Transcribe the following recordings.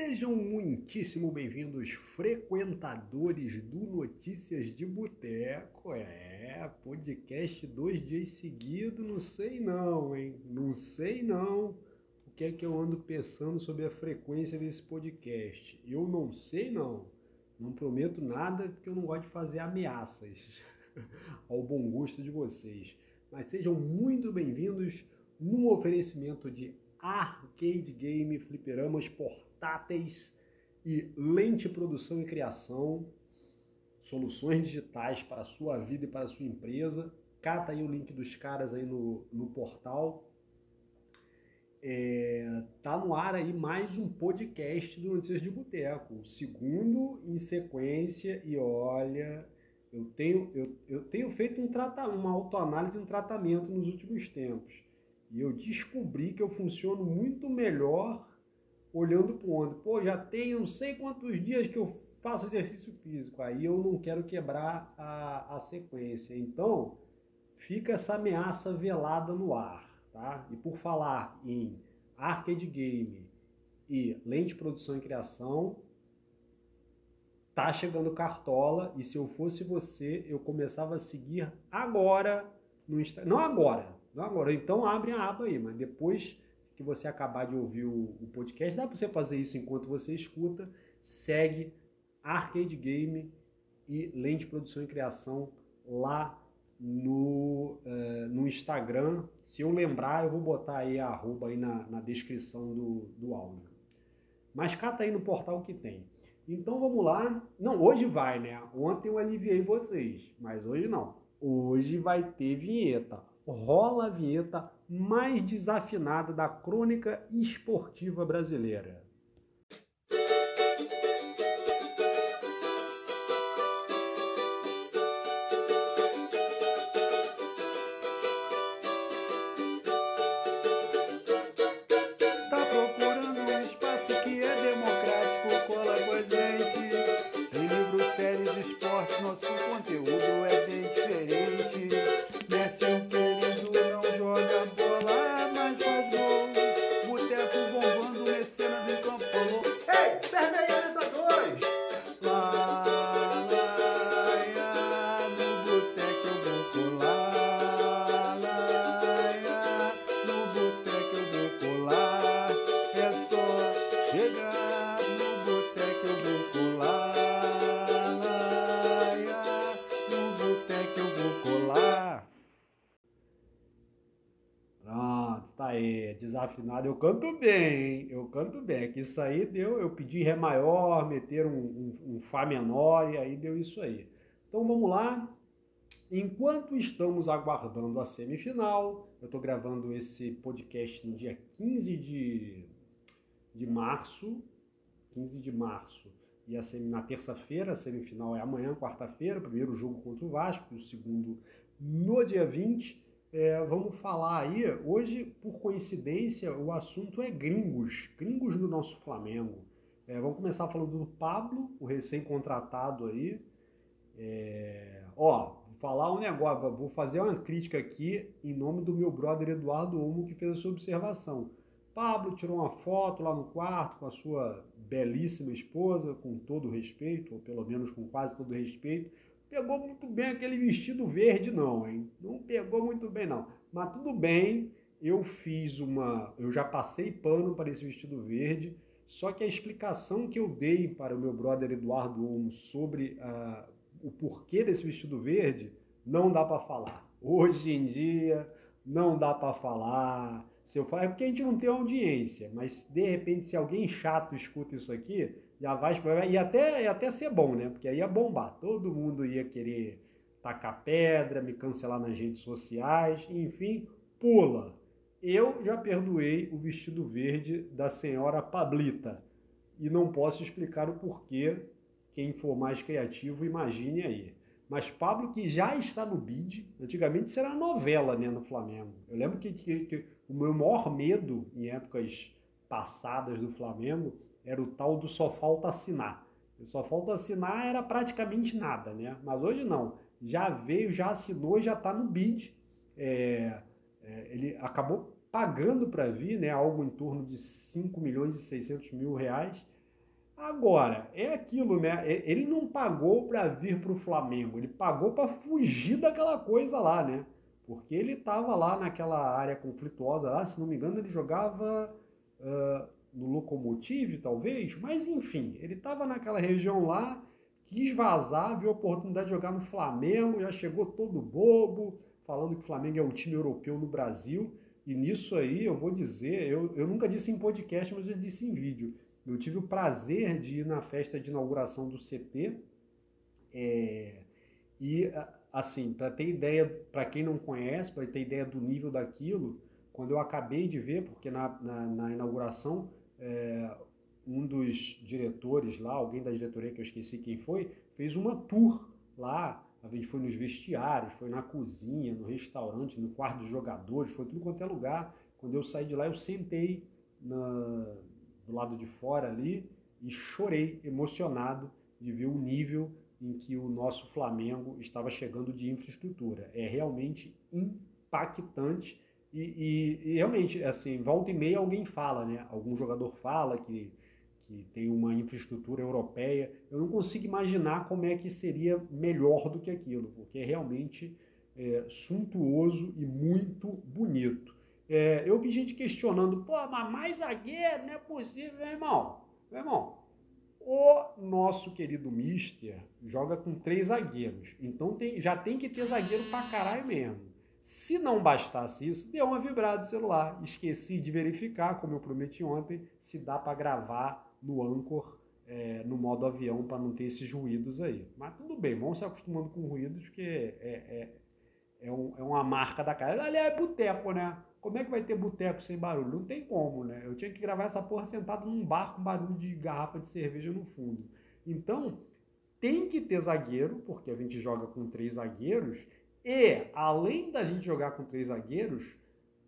Sejam muitíssimo bem-vindos, frequentadores do Notícias de Boteco. É, podcast dois dias seguidos, não sei não, hein? Não sei não o que é que eu ando pensando sobre a frequência desse podcast. Eu não sei não. Não prometo nada porque eu não gosto de fazer ameaças ao bom gosto de vocês. Mas sejam muito bem-vindos no oferecimento de arcade game, fliperamas portáteis e lente produção e criação, soluções digitais para a sua vida e para a sua empresa. Cata aí o link dos caras aí no, no portal. É, tá no ar aí mais um podcast do Notícias de Boteco, o segundo em sequência e olha, eu tenho, eu, eu tenho feito um uma autoanálise, um tratamento nos últimos tempos. E eu descobri que eu funciono muito melhor olhando para o. Pô, já tem não sei quantos dias que eu faço exercício físico. Aí eu não quero quebrar a, a sequência. Então, fica essa ameaça velada no ar. Tá? E por falar em arcade game e lente produção e criação, tá chegando cartola. E se eu fosse você, eu começava a seguir agora no Instagram. Não agora, não agora. Então abre a aba aí, mas depois que você acabar de ouvir o, o podcast, dá para você fazer isso enquanto você escuta. Segue Arcade Game e Lente Produção e Criação lá no, uh, no Instagram. Se eu lembrar, eu vou botar aí a arroba aí na, na descrição do, do áudio. Mas cata aí no portal que tem. Então vamos lá. Não, hoje vai, né? Ontem eu aliviei vocês, mas hoje não. Hoje vai ter vinheta rola a vinheta mais desafinada da crônica esportiva brasileira. Eu canto bem, eu canto bem. É que isso aí deu, eu pedi Ré maior, meter um, um, um Fá menor e aí deu isso aí. Então vamos lá. Enquanto estamos aguardando a semifinal, eu estou gravando esse podcast no dia 15 de, de março. 15 de março. E a semi, na terça-feira, a semifinal é amanhã, quarta-feira, primeiro jogo contra o Vasco, o segundo no dia 20. É, vamos falar aí, hoje, por coincidência, o assunto é gringos, gringos do nosso Flamengo. É, vamos começar falando do Pablo, o recém-contratado aí. É, ó, vou falar um negócio, vou fazer uma crítica aqui em nome do meu brother Eduardo Olmo, que fez a sua observação. Pablo tirou uma foto lá no quarto com a sua belíssima esposa, com todo respeito, ou pelo menos com quase todo respeito pegou muito bem aquele vestido verde, não, hein? Não pegou muito bem, não. Mas tudo bem, eu fiz uma. Eu já passei pano para esse vestido verde, só que a explicação que eu dei para o meu brother Eduardo Olmo sobre uh, o porquê desse vestido verde não dá para falar. Hoje em dia, não dá para falar. Se eu falar, é porque a gente não tem audiência, mas de repente, se alguém chato escuta isso aqui, já vai e até ia até ser bom, né? Porque aí ia bombar. Todo mundo ia querer tacar pedra, me cancelar nas redes sociais, enfim, pula. Eu já perdoei o vestido verde da senhora Pablita e não posso explicar o porquê. Quem for mais criativo, imagine aí. Mas Pablo, que já está no bid, antigamente era novela né, no Flamengo. Eu lembro que, que, que o meu maior medo em épocas passadas do Flamengo era o tal do só falta assinar. O só falta assinar era praticamente nada, né? Mas hoje não. Já veio, já assinou, já está no bid. É, é, ele acabou pagando para vir, né? Algo em torno de 5 milhões e 600 mil reais. Agora, é aquilo, né? Ele não pagou para vir para o Flamengo, ele pagou para fugir daquela coisa lá, né? Porque ele estava lá naquela área conflituosa lá, se não me engano, ele jogava uh, no Locomotive, talvez, mas enfim, ele estava naquela região lá, quis vazar, viu a oportunidade de jogar no Flamengo, já chegou todo bobo, falando que o Flamengo é o time europeu no Brasil. E nisso aí eu vou dizer, eu, eu nunca disse em podcast, mas eu disse em vídeo. Eu tive o prazer de ir na festa de inauguração do CT. É, e, assim, para ter ideia, para quem não conhece, para ter ideia do nível daquilo, quando eu acabei de ver, porque na, na, na inauguração, é, um dos diretores lá, alguém da diretoria que eu esqueci quem foi, fez uma tour lá. A gente foi nos vestiários, foi na cozinha, no restaurante, no quarto de jogadores, foi tudo quanto é lugar. Quando eu saí de lá, eu sentei na, do lado de fora ali e chorei emocionado de ver o nível em que o nosso Flamengo estava chegando de infraestrutura. É realmente impactante e, e, realmente, assim, volta e meia alguém fala, né? Algum jogador fala que, que tem uma infraestrutura europeia. Eu não consigo imaginar como é que seria melhor do que aquilo, porque é realmente é, suntuoso e muito bonito. É, eu vi gente questionando, pô, mas mais zagueiro, não é possível, meu irmão. Meu irmão, o nosso querido Mister joga com três zagueiros. Então tem, já tem que ter zagueiro pra caralho mesmo. Se não bastasse isso, deu uma vibrada de celular. Esqueci de verificar, como eu prometi ontem, se dá para gravar no Anchor é, no modo avião para não ter esses ruídos aí. Mas tudo bem, vamos se acostumando com ruídos, porque é, é, é, um, é uma marca da casa. Aliás, é boteco, né? Como é que vai ter boteco sem barulho? Não tem como, né? Eu tinha que gravar essa porra sentado num bar com barulho de garrafa de cerveja no fundo. Então, tem que ter zagueiro, porque a gente joga com três zagueiros, e além da gente jogar com três zagueiros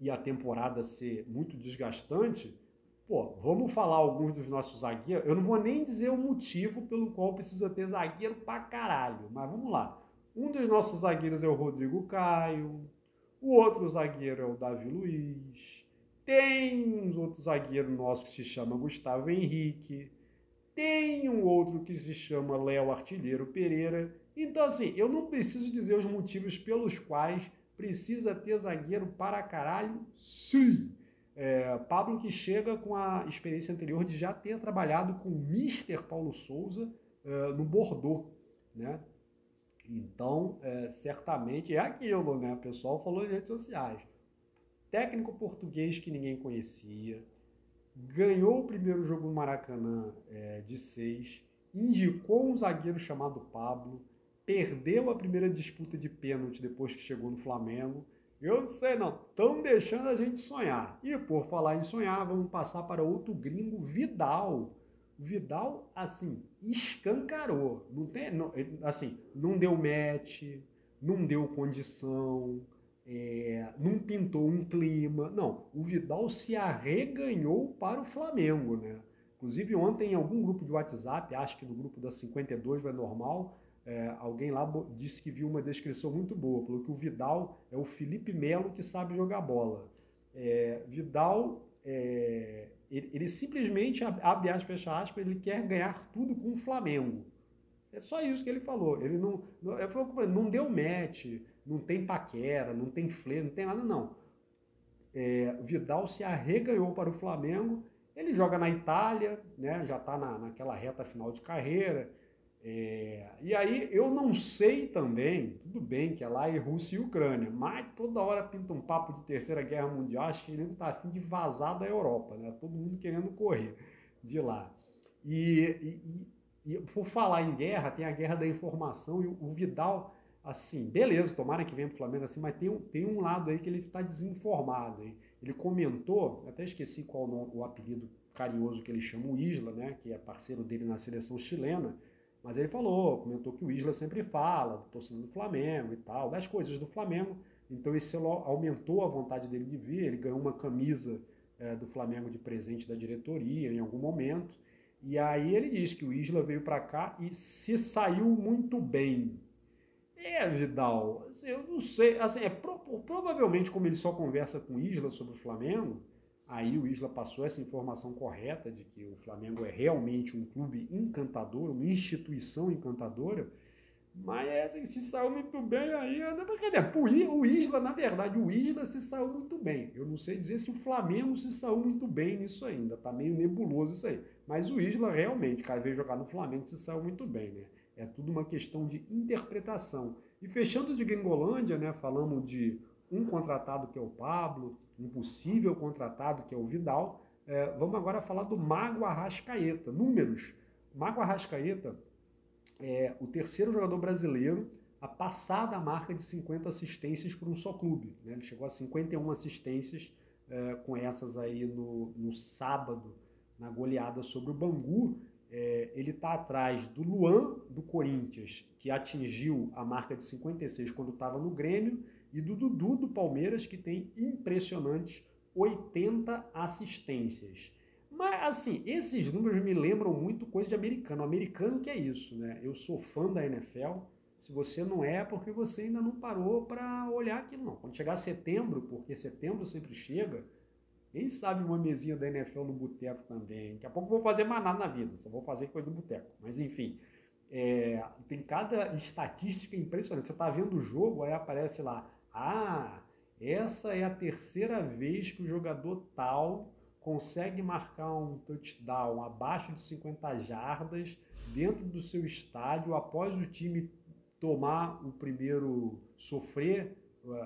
e a temporada ser muito desgastante, pô, vamos falar alguns dos nossos zagueiros. Eu não vou nem dizer o motivo pelo qual precisa ter zagueiro pra caralho, mas vamos lá. Um dos nossos zagueiros é o Rodrigo Caio, o outro zagueiro é o Davi Luiz. Tem um outro zagueiro nosso que se chama Gustavo Henrique. Tem um outro que se chama Léo Artilheiro Pereira. Então, assim, eu não preciso dizer os motivos pelos quais precisa ter zagueiro para caralho, sim. É, Pablo que chega com a experiência anterior de já ter trabalhado com o Mister Paulo Souza é, no Bordeaux, né? Então, é, certamente é aquilo, né? O pessoal falou nas redes sociais. Técnico português que ninguém conhecia, ganhou o primeiro jogo no Maracanã é, de seis, indicou um zagueiro chamado Pablo, perdeu a primeira disputa de pênalti depois que chegou no Flamengo. Eu não sei não, estão deixando a gente sonhar. E por falar em sonhar, vamos passar para outro gringo, Vidal Vidal, assim, escancarou. Não tem, não, assim, não deu match, não deu condição, é, não pintou um clima. Não, o Vidal se arreganhou para o Flamengo, né? Inclusive ontem em algum grupo de WhatsApp, acho que no grupo da 52 vai normal, é, alguém lá disse que viu uma descrição muito boa, falou que o Vidal é o Felipe Melo que sabe jogar bola. É, Vidal é, ele, ele, simplesmente, abre aspas, fecha aspas, ele quer ganhar tudo com o Flamengo. É só isso que ele falou. Ele não, não, não deu match, não tem paquera, não tem flê, não tem nada, não. É, Vidal se arreganhou para o Flamengo. Ele joga na Itália, né, já está na, naquela reta final de carreira. É, e aí eu não sei também, tudo bem que é lá é Rússia e Ucrânia, mas toda hora pinta um papo de terceira guerra mundial, acho que ele não está afim de vazar da Europa, né? Todo mundo querendo correr de lá. E, e, e, por falar em guerra, tem a guerra da informação e o Vidal, assim, beleza, tomara que venha para o Flamengo assim, mas tem um, tem um lado aí que ele está desinformado. Hein? Ele comentou, até esqueci qual o, o apelido carinhoso que ele chama, o Isla, né? Que é parceiro dele na seleção chilena mas ele falou, comentou que o Isla sempre fala do torcedor do Flamengo e tal, das coisas do Flamengo. Então isso aumentou a vontade dele de vir. Ele ganhou uma camisa é, do Flamengo de presente da diretoria em algum momento. E aí ele diz que o Isla veio para cá e se saiu muito bem. É, Vidal, assim, eu não sei, assim, é pro, provavelmente como ele só conversa com o Isla sobre o Flamengo, Aí o Isla passou essa informação correta de que o Flamengo é realmente um clube encantador, uma instituição encantadora. Mas se saiu muito bem aí. Quer dizer, o Isla, na verdade, o Isla se saiu muito bem. Eu não sei dizer se o Flamengo se saiu muito bem nisso ainda. Tá meio nebuloso isso aí. Mas o Isla realmente, cara, veio jogar no Flamengo se saiu muito bem, né? É tudo uma questão de interpretação. E fechando de Gringolândia, né? Falamos de um contratado que é o Pablo, um possível contratado que é o Vidal. É, vamos agora falar do Mago Arrascaeta. Números. Mago Arrascaeta é o terceiro jogador brasileiro a passar da marca de 50 assistências por um só clube. Né? Ele chegou a 51 assistências é, com essas aí no, no sábado, na goleada sobre o Bangu. É, ele está atrás do Luan, do Corinthians, que atingiu a marca de 56 quando estava no Grêmio, e do Dudu, do Palmeiras, que tem impressionantes 80 assistências. Mas, assim, esses números me lembram muito coisa de americano. O americano que é isso, né? Eu sou fã da NFL. Se você não é, é porque você ainda não parou para olhar aquilo, não. Quando chegar setembro, porque setembro sempre chega, quem sabe uma mesinha da NFL no boteco também. Daqui a pouco vou fazer mais nada na vida, só vou fazer coisa do boteco. Mas, enfim, é, tem cada estatística impressionante. Você está vendo o jogo, aí aparece lá, ah, essa é a terceira vez que o jogador tal consegue marcar um touchdown abaixo de 50 jardas dentro do seu estádio após o time tomar o primeiro sofrer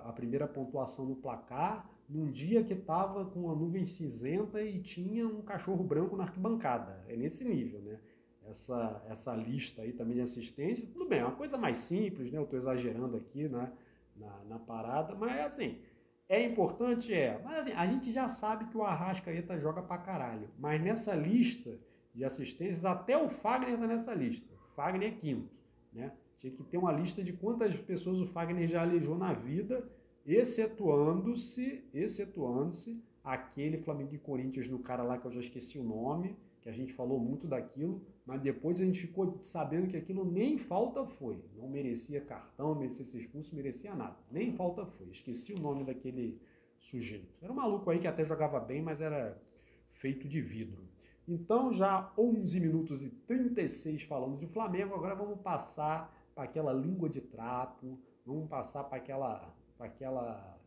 a primeira pontuação no placar num dia que estava com uma nuvem cinzenta e tinha um cachorro branco na arquibancada. É nesse nível, né? Essa, essa lista aí também de assistência, tudo bem, é uma coisa mais simples, né? Eu estou exagerando aqui né? Na, na parada, mas assim, é importante? É. Mas assim, a gente já sabe que o Arrascaeta joga pra caralho. Mas nessa lista de assistências, até o Fagner tá nessa lista. O Fagner é quinto. Né? Tinha que ter uma lista de quantas pessoas o Fagner já aleijou na vida, excetuando-se, excetuando-se aquele Flamengo e Corinthians no cara lá que eu já esqueci o nome, que a gente falou muito daquilo, mas depois a gente ficou sabendo que aquilo nem falta foi. Não merecia cartão, merecia ser expulso, merecia nada. Nem falta foi. Esqueci o nome daquele sujeito. Era um maluco aí que até jogava bem, mas era feito de vidro. Então, já 11 minutos e 36 falando de Flamengo, agora vamos passar para aquela língua de trapo, vamos passar para aquela, aquela,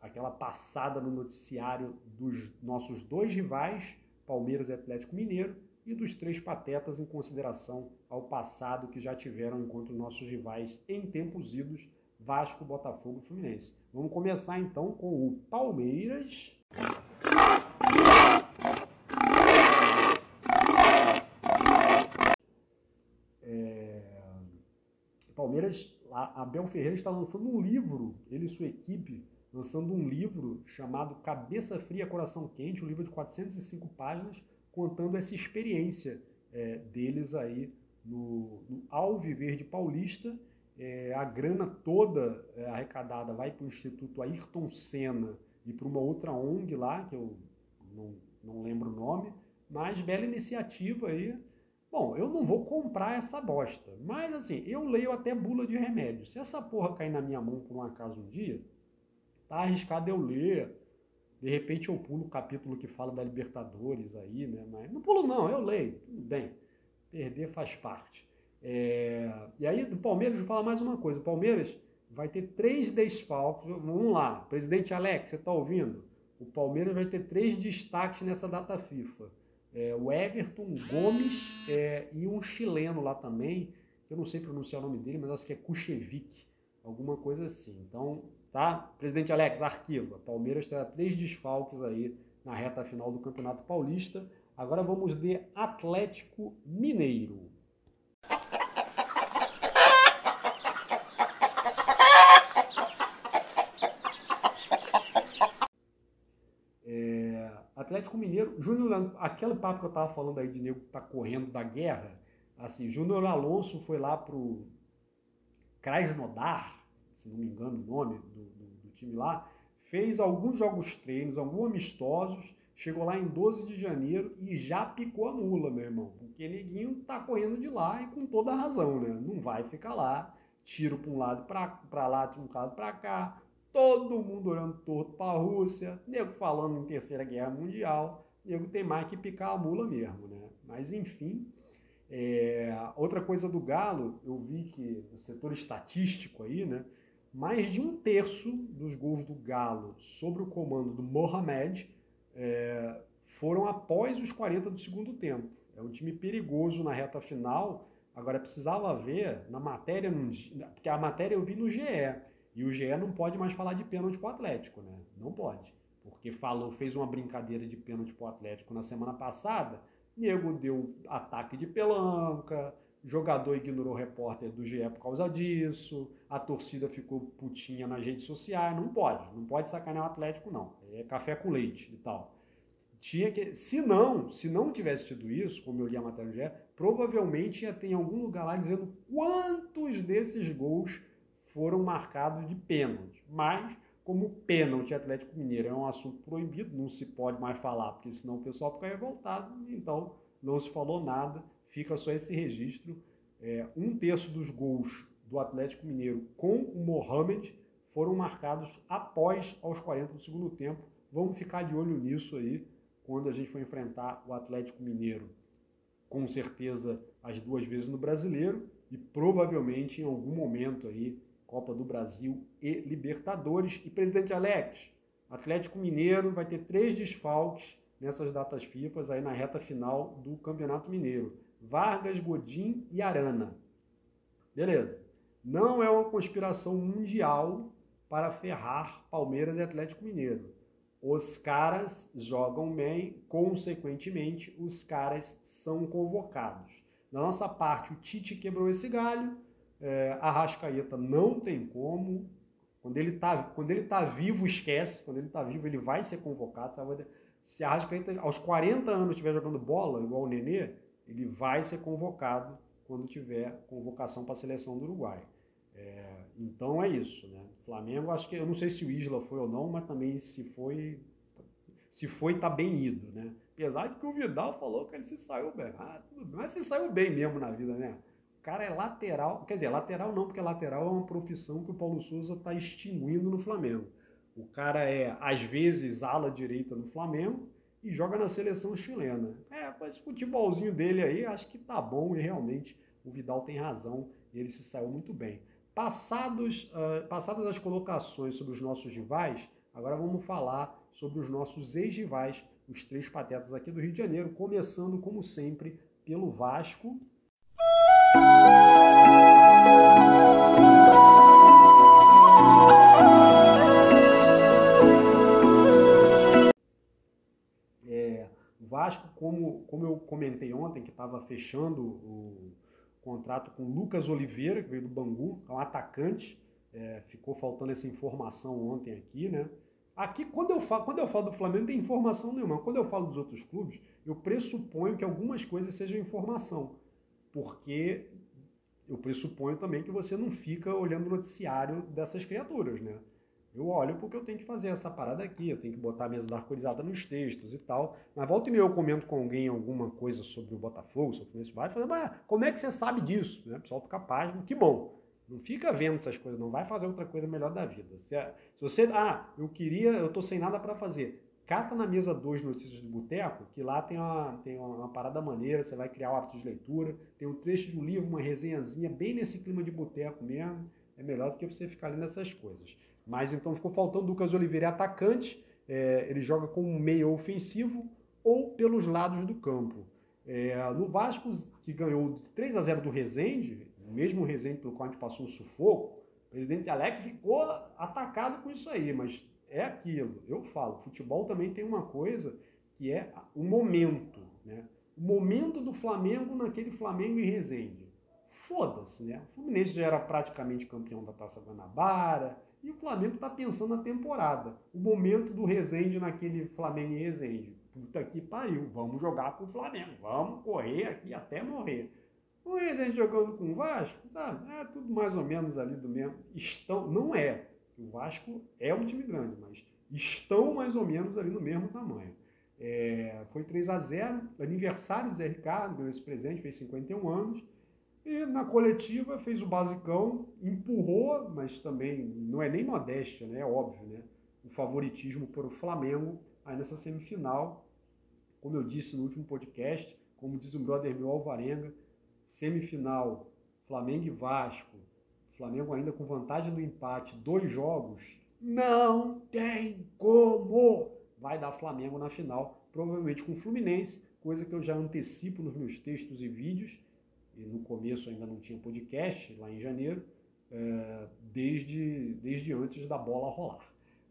aquela passada no noticiário dos nossos dois rivais, Palmeiras e Atlético Mineiro, e dos três patetas em consideração ao passado que já tiveram enquanto nossos rivais em tempos idos, Vasco, Botafogo e Fluminense. Vamos começar então com o Palmeiras. É... Palmeiras, Abel Ferreira está lançando um livro, ele e sua equipe, lançando um livro chamado Cabeça Fria, Coração Quente, um livro de 405 páginas, contando essa experiência é, deles aí no, no Alviverde Paulista. É, a grana toda é, arrecadada vai para o Instituto Ayrton Senna e para uma outra ONG lá, que eu não, não lembro o nome, mas bela iniciativa aí. Bom, eu não vou comprar essa bosta, mas assim, eu leio até bula de remédio. Se essa porra cair na minha mão por um acaso um dia, tá arriscado eu ler, de repente eu pulo o capítulo que fala da Libertadores aí, né? Mas não pulo não, eu leio, tudo bem. Perder faz parte. É... E aí do Palmeiras, vou falar mais uma coisa. O Palmeiras vai ter três desfalques. Vamos lá, presidente Alex, você está ouvindo? O Palmeiras vai ter três destaques nessa data FIFA. É, o Everton Gomes é, e um chileno lá também, eu não sei pronunciar o nome dele, mas acho que é Kuchevic, alguma coisa assim. Então, Tá? Presidente Alex, arquiva. Palmeiras terá três desfalques aí na reta final do Campeonato Paulista. Agora vamos de Atlético Mineiro. É, Atlético Mineiro, Júnior, aquele papo que eu estava falando aí de nego que tá correndo da guerra, assim, Júnior Alonso foi lá pro Krasnodar, se não me engano o nome do, do, do time lá, fez alguns jogos treinos, alguns amistosos, chegou lá em 12 de janeiro e já picou a mula, meu irmão. Porque Neguinho tá correndo de lá e com toda a razão, né? Não vai ficar lá, tiro para um lado para lá, tiro um lado para cá, todo mundo olhando torto para a Rússia, nego falando em Terceira Guerra Mundial, nego tem mais que picar a mula mesmo, né? Mas enfim, é, outra coisa do Galo, eu vi que no setor estatístico aí, né? Mais de um terço dos gols do Galo sobre o comando do Mohamed é, foram após os 40 do segundo tempo. É um time perigoso na reta final. Agora precisava ver na matéria, porque a matéria eu vi no GE. E o GE não pode mais falar de pênalti pro Atlético, né? Não pode. Porque falou, fez uma brincadeira de pênalti pro Atlético na semana passada. Nego deu ataque de pelanca, jogador ignorou o repórter do GE por causa disso, a torcida ficou putinha nas redes sociais. Não pode, não pode sacanear o Atlético, não. É café com leite e tal. Tinha que, se não, se não tivesse tido isso, como eu li a matéria do GE, provavelmente ia ter em algum lugar lá dizendo quantos desses gols foram marcados de pênalti. Mas, como pênalti Atlético Mineiro é um assunto proibido, não se pode mais falar, porque senão o pessoal fica revoltado, então não se falou nada, fica só esse registro. É, um terço dos gols do Atlético Mineiro com o Mohamed foram marcados após aos 40 do segundo tempo. Vamos ficar de olho nisso aí quando a gente for enfrentar o Atlético Mineiro. Com certeza as duas vezes no Brasileiro e provavelmente em algum momento aí Copa do Brasil e Libertadores. E presidente Alex, Atlético Mineiro vai ter três desfalques nessas datas FIFA aí na reta final do Campeonato Mineiro. Vargas, Godin e Arana. Beleza. Não é uma conspiração mundial para ferrar Palmeiras e Atlético Mineiro. Os caras jogam bem, consequentemente, os caras são convocados. Da nossa parte, o Tite quebrou esse galho, é, Arrascaeta não tem como. Quando ele está quando ele tá vivo, esquece. Quando ele está vivo, ele vai ser convocado. Sabe? Se Arrascaeta aos 40 anos estiver jogando bola, igual o Nenê, ele vai ser convocado quando tiver convocação para a seleção do Uruguai. É, então é isso, né? Flamengo, acho que eu não sei se o Isla foi ou não, mas também se foi, se foi, tá bem ido, né? Apesar de que o Vidal falou que ele se saiu bem. Ah, tudo bem, mas se saiu bem mesmo na vida, né? Cara é lateral, quer dizer, lateral não, porque lateral é uma profissão que o Paulo Souza está extinguindo no Flamengo. O cara é, às vezes, ala direita no Flamengo e joga na seleção chilena. É, com esse futebolzinho dele aí, acho que tá bom e realmente o Vidal tem razão ele se saiu muito bem. Passados, uh, passadas as colocações sobre os nossos rivais, agora vamos falar sobre os nossos ex-rivais, os três patetas aqui do Rio de Janeiro, começando, como sempre, pelo Vasco, é, Vasco, como, como eu comentei ontem, que estava fechando o contrato com Lucas Oliveira, que veio do Bangu, é um atacante. É, ficou faltando essa informação ontem aqui, né? Aqui, quando eu, falo, quando eu falo do Flamengo, não tem informação nenhuma. Quando eu falo dos outros clubes, eu pressuponho que algumas coisas sejam informação porque eu pressuponho também que você não fica olhando o noticiário dessas criaturas, né? Eu olho porque eu tenho que fazer essa parada aqui, eu tenho que botar a mesa da arcorizada nos textos e tal. Mas volta e meia eu comento com alguém alguma coisa sobre o Botafogo, sobre o Fluminense, vai falar, mas como é que você sabe disso? Né? O pessoal fica página, que bom. Não fica vendo essas coisas, não vai fazer outra coisa melhor da vida. Se, se você, ah, eu queria, eu tô sem nada para fazer cata na mesa 2 Notícias do Boteco, que lá tem uma, tem uma parada maneira, você vai criar o hábito de leitura, tem um trecho de um livro, uma resenhazinha, bem nesse clima de boteco mesmo, é melhor do que você ficar lendo essas coisas. Mas então ficou faltando Lucas Oliveira, é atacante, é, ele joga como meio ofensivo ou pelos lados do campo. É, no Vasco, que ganhou 3 a 0 do Rezende, o mesmo Rezende pelo qual a gente passou um sufoco, o presidente Alex ficou atacado com isso aí, mas é aquilo. Eu falo, futebol também tem uma coisa que é o momento, né? O momento do Flamengo naquele Flamengo e Resende. Foda-se, né? O Fluminense já era praticamente campeão da Taça Guanabara e o Flamengo está pensando na temporada. O momento do Resende naquele Flamengo e Resende. Puta que pariu, vamos jogar com o Flamengo, vamos correr aqui até morrer. O Resende jogando com o Vasco, tá, é tudo mais ou menos ali do mesmo. Estão, não é, o Vasco é um time grande, mas estão mais ou menos ali no mesmo tamanho. É, foi 3 a 0 aniversário do Zé Ricardo, ganhou esse presente, fez 51 anos. E na coletiva fez o basicão, empurrou, mas também não é nem modéstia, né? É óbvio, né? O favoritismo para o Flamengo aí nessa semifinal. Como eu disse no último podcast, como diz o brother meu Alvarenga, semifinal Flamengo e Vasco, Flamengo ainda com vantagem do empate, dois jogos, não tem como! Vai dar Flamengo na final, provavelmente com o Fluminense, coisa que eu já antecipo nos meus textos e vídeos e no começo ainda não tinha podcast, lá em janeiro, é, desde, desde antes da bola rolar.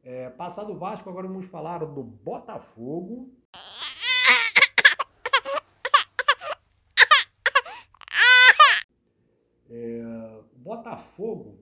É, passado o Vasco, agora vamos falar do Botafogo. É, Botafogo,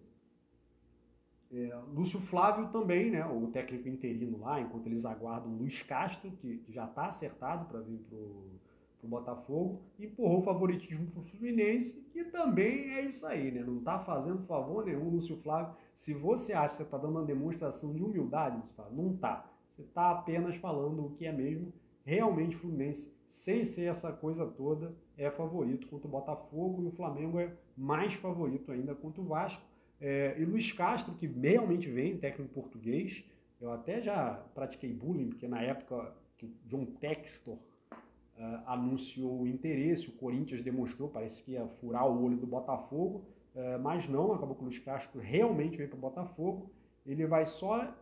é, Lúcio Flávio também, né, o técnico interino lá, enquanto eles aguardam Luiz Castro, que, que já está acertado para vir para o Botafogo, empurrou o favoritismo para o Fluminense, que também é isso aí, né? Não está fazendo favor nenhum, Lúcio Flávio. Se você acha que você está dando uma demonstração de humildade, Lúcio Flávio, não está. Você está apenas falando o que é mesmo. Realmente Fluminense, sem ser essa coisa toda, é favorito contra o Botafogo e o Flamengo é mais favorito ainda contra o Vasco. É, e Luiz Castro, que realmente vem, técnico português, eu até já pratiquei bullying, porque na época que John Textor uh, anunciou o interesse, o Corinthians demonstrou, parece que ia furar o olho do Botafogo, uh, mas não, acabou que o Luiz Castro realmente veio para o Botafogo. Ele vai só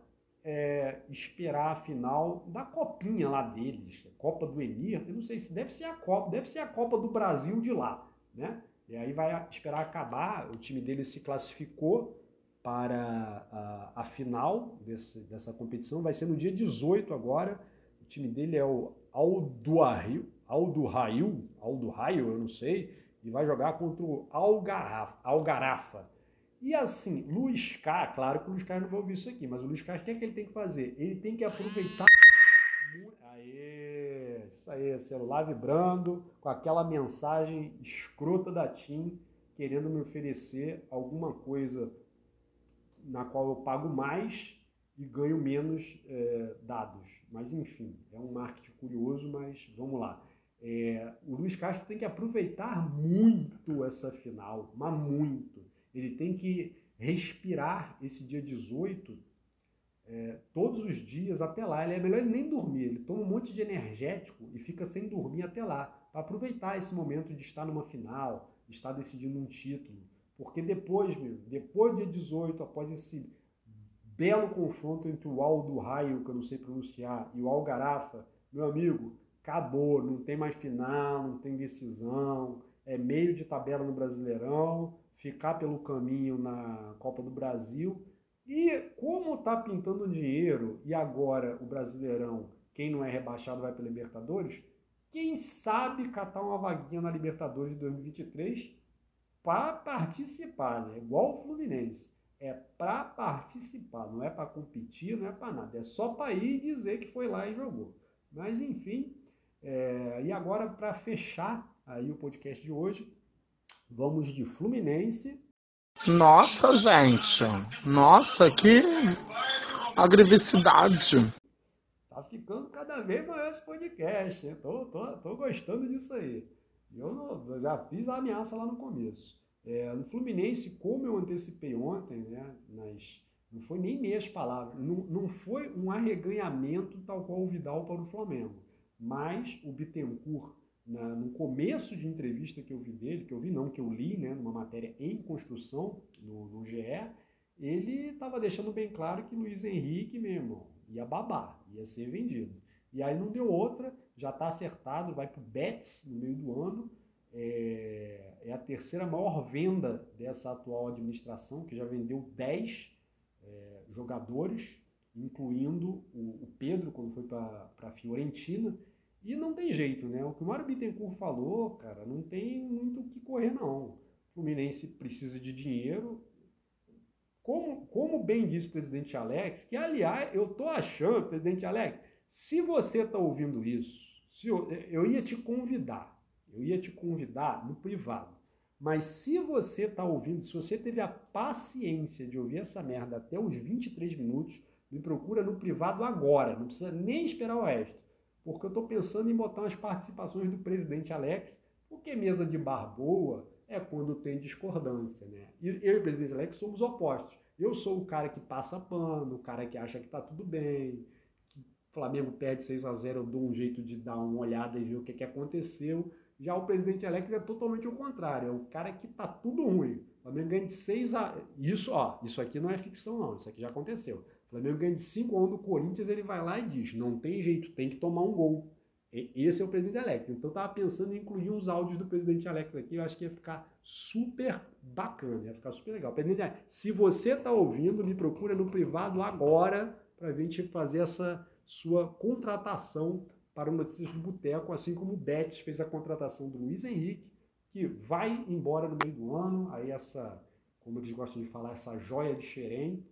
é, esperar a final da copinha lá deles, Copa do Emir, eu não sei se deve ser a Copa, deve ser a Copa do Brasil de lá, né? E aí vai esperar acabar, o time dele se classificou para a, a final desse, dessa competição, vai ser no dia 18 agora, o time dele é o Alduaril, Alduhail, Alduhail, eu não sei, e vai jogar contra o Algarafa. Algarafa. E assim, Luiz K, claro que o Luiz K não vai ouvir isso aqui, mas o Luiz K, o que é que ele tem que fazer? Ele tem que aproveitar. Aê, isso aí, celular vibrando, com aquela mensagem escrota da TIM, querendo me oferecer alguma coisa na qual eu pago mais e ganho menos é, dados. Mas enfim, é um marketing curioso, mas vamos lá. É, o Luiz Castro tem que aproveitar muito essa final, mas muito. Ele tem que respirar esse dia 18 é, todos os dias até lá. Ele é melhor ele nem dormir, ele toma um monte de energético e fica sem dormir até lá, para aproveitar esse momento de estar numa final, de estar decidindo um título. Porque depois, meu, depois do dia 18, após esse belo confronto entre o Aldo Raio, que eu não sei pronunciar, e o Algarafa, meu amigo, acabou, não tem mais final, não tem decisão, é meio de tabela no Brasileirão, ficar pelo caminho na Copa do Brasil. E como está pintando dinheiro e agora o Brasileirão, quem não é rebaixado vai para Libertadores, quem sabe catar uma vaguinha na Libertadores de 2023 para participar, né? igual o Fluminense é para participar, não é para competir, não é para nada. É só para ir dizer que foi lá e jogou. Mas enfim, é... e agora para fechar aí o podcast de hoje, vamos de Fluminense. Nossa, gente! Nossa, que agressividade! Tá ficando cada vez maior esse podcast, hein? Tô, tô, tô gostando disso aí. Eu, não, já fiz a ameaça lá no começo. É, no Fluminense, como eu antecipei ontem, né, nas, não foi nem meias palavras, não, não foi um arreganhamento tal qual o Vidal para o Flamengo, mas o Bittencourt, na, no começo de entrevista que eu vi dele, que eu vi não, que eu li, né, numa matéria em construção no, no GE, ele estava deixando bem claro que Luiz Henrique, meu irmão, ia babar, ia ser vendido. E aí não deu outra, já está acertado, vai para o Betis no meio do ano, é, é, a terceira maior venda dessa atual administração, que já vendeu 10 é, jogadores, incluindo o, o, Pedro, quando foi para a Fiorentina. E não tem jeito, né? O que o Mário Bittencourt falou, cara, não tem muito o que correr, não. O Fluminense precisa de dinheiro. Como, como bem disse o presidente Alex, que aliás, eu tô achando, presidente Alex, se você está ouvindo isso, eu, eu ia te convidar eu ia te convidar no privado. Mas se você está ouvindo, se você teve a paciência de ouvir essa merda até os 23 minutos, me procura no privado agora. Não precisa nem esperar o resto. Porque eu estou pensando em botar umas participações do presidente Alex, porque mesa de bar boa, é quando tem discordância, né? E eu e o presidente Alex somos opostos. Eu sou o cara que passa pano, o cara que acha que tá tudo bem, que o Flamengo perde 6 a 0 eu dou um jeito de dar uma olhada e ver o que, que aconteceu. Já o presidente Alex é totalmente o contrário, é o cara que tá tudo ruim. O Flamengo ganha de 6 a. Isso, ó, isso aqui não é ficção, não. Isso aqui já aconteceu. O Flamengo ganha de 5 a 1 do Corinthians, ele vai lá e diz: não tem jeito, tem que tomar um gol. Esse é o presidente Alex. Então eu tava pensando em incluir uns áudios do presidente Alex aqui, eu acho que ia ficar super bacana, ia ficar super legal. Presidente Alex, se você tá ouvindo, me procura no privado agora para a gente fazer essa sua contratação para o Notícias do Boteco, assim como o Betis fez a contratação do Luiz Henrique, que vai embora no meio do ano, aí essa, como eles gostam de falar, essa joia de Xerém.